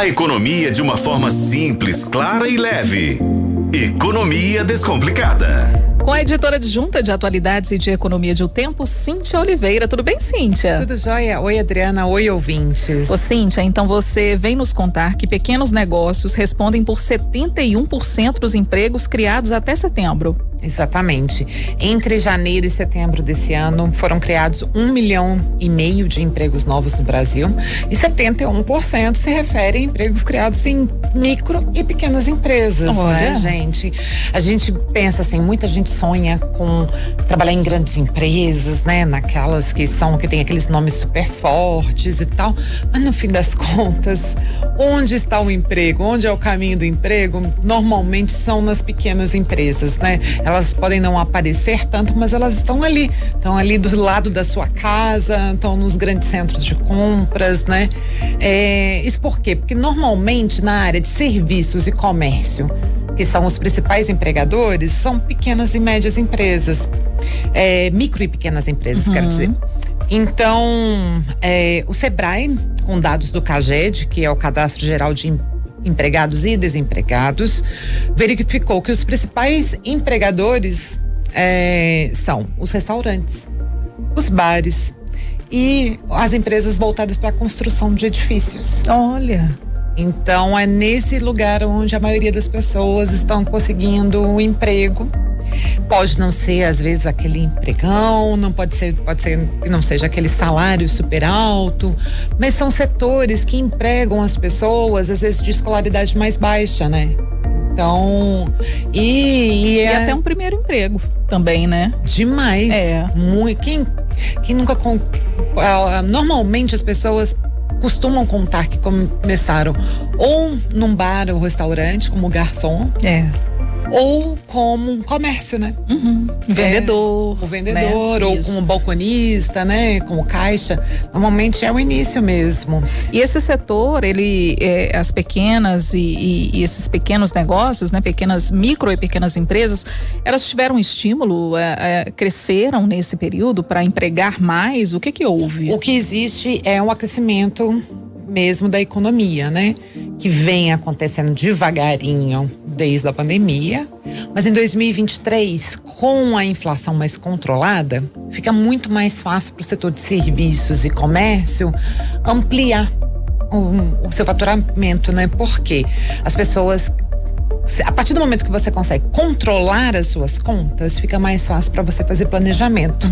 A economia de uma forma simples, clara e leve. Economia Descomplicada. Com a editora adjunta de atualidades e de economia de O Tempo, Cíntia Oliveira. Tudo bem, Cíntia? Tudo jóia. Oi, Adriana. Oi, ouvintes. Ô, Cíntia, então você vem nos contar que pequenos negócios respondem por 71% dos empregos criados até setembro. Exatamente. Entre janeiro e setembro desse ano, foram criados um milhão e meio de empregos novos no Brasil e 71% se refere a empregos criados em micro e pequenas empresas, Olha. né, gente? A gente pensa assim, muita gente sonha com trabalhar em grandes empresas, né? Naquelas que são, que tem aqueles nomes super fortes e tal. Mas no fim das contas, onde está o emprego? Onde é o caminho do emprego? Normalmente são nas pequenas empresas, né? Elas podem não aparecer tanto, mas elas estão ali. Estão ali do lado da sua casa, estão nos grandes centros de compras, né? É, isso por quê? Porque normalmente na área de serviços e comércio, que são os principais empregadores, são pequenas e médias empresas. É, micro e pequenas empresas, quero dizer. Então, é, o Sebrae, com dados do CAGED, que é o Cadastro Geral de Em- Empregados e Desempregados, verificou que os principais empregadores é, são os restaurantes, os bares e as empresas voltadas para a construção de edifícios. Olha. Então é nesse lugar onde a maioria das pessoas estão conseguindo um emprego. Pode não ser às vezes aquele empregão, não pode ser, pode ser que não seja aquele salário super alto, mas são setores que empregam as pessoas às vezes de escolaridade mais baixa, né? Então, e, e E é até um primeiro emprego também, né? demais. É. Muito. Quem, quem nunca. normalmente as pessoas costumam contar que começaram ou num bar ou restaurante como garçom É. ou como um comércio, né? Vendedor. O vendedor né? ou Isso. como balconista, né? Como caixa. Normalmente é o início mesmo. E esse setor, ele, é, as pequenas e, e- e esses pequenos negócios, né, pequenas micro e pequenas empresas, elas tiveram estímulo, é, é, cresceram nesse período para empregar mais. O que que houve? O que existe é um aquecimento mesmo da economia, né? Que vem acontecendo devagarinho desde a pandemia. Mas em 2023, com a inflação mais controlada, fica muito mais fácil para o setor de serviços e comércio ampliar o, o seu faturamento, né? Porque as pessoas a partir do momento que você consegue controlar as suas contas, fica mais fácil para você fazer planejamento.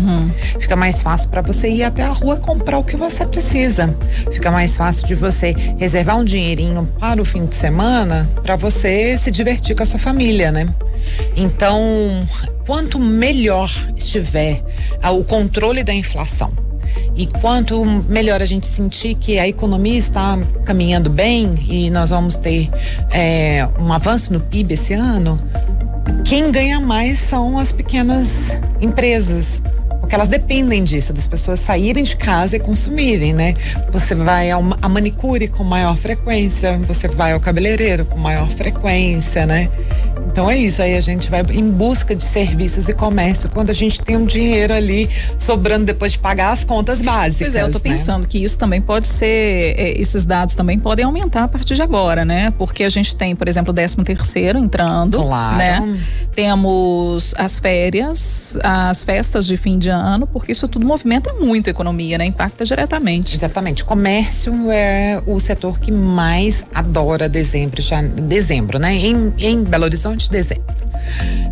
Fica mais fácil para você ir até a rua comprar o que você precisa. Fica mais fácil de você reservar um dinheirinho para o fim de semana para você se divertir com a sua família, né? Então, quanto melhor estiver o controle da inflação, e quanto melhor a gente sentir que a economia está caminhando bem e nós vamos ter é, um avanço no PIB esse ano, quem ganha mais são as pequenas empresas. Porque elas dependem disso, das pessoas saírem de casa e consumirem, né? Você vai ao, a manicure com maior frequência, você vai ao cabeleireiro com maior frequência, né? Então é isso, aí a gente vai em busca de serviços e comércio quando a gente tem um dinheiro ali sobrando depois de pagar as contas básicas. Pois é, eu tô né? pensando que isso também pode ser, é, esses dados também podem aumentar a partir de agora, né? Porque a gente tem, por exemplo, o 13 terceiro entrando, Claro. né? Temos as férias, as festas de fim de ano, porque isso tudo movimenta muito a economia, né? Impacta diretamente. Exatamente. Comércio é o setor que mais adora dezembro, já, dezembro, né? Em, em Belo Horizonte, dezembro.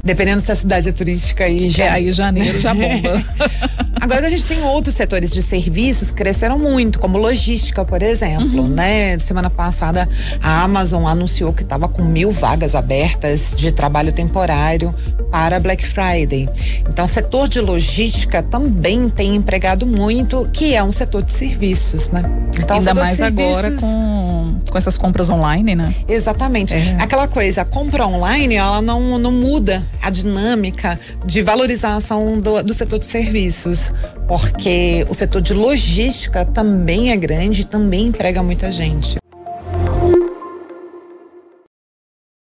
Dependendo se a cidade é turística aí já. É, aí janeiro já bomba. Agora a gente tem outros setores de serviços que cresceram muito, como logística, por exemplo, Uhum. né? Semana passada a Amazon anunciou que estava com mil vagas abertas de trabalho temporário para Black Friday. Então, o setor de logística também tem empregado muito, que é um setor de serviços, né? Então, o Ainda mais agora com, com essas compras online, né? Exatamente. É. Aquela coisa, a compra online, ela não, não muda a dinâmica de valorização do, do setor de serviços, porque o setor de logística também é grande e também emprega muita gente.